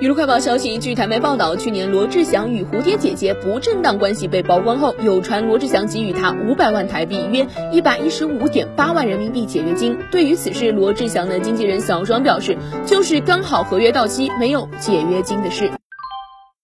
娱乐快报消息，据台媒报道，去年罗志祥与蝴蝶姐姐不正当关系被曝光后，有传罗志祥给予他五百万台币（约一百一十五点八万人民币）解约金。对于此事，罗志祥的经纪人小庄表示，就是刚好合约到期，没有解约金的事。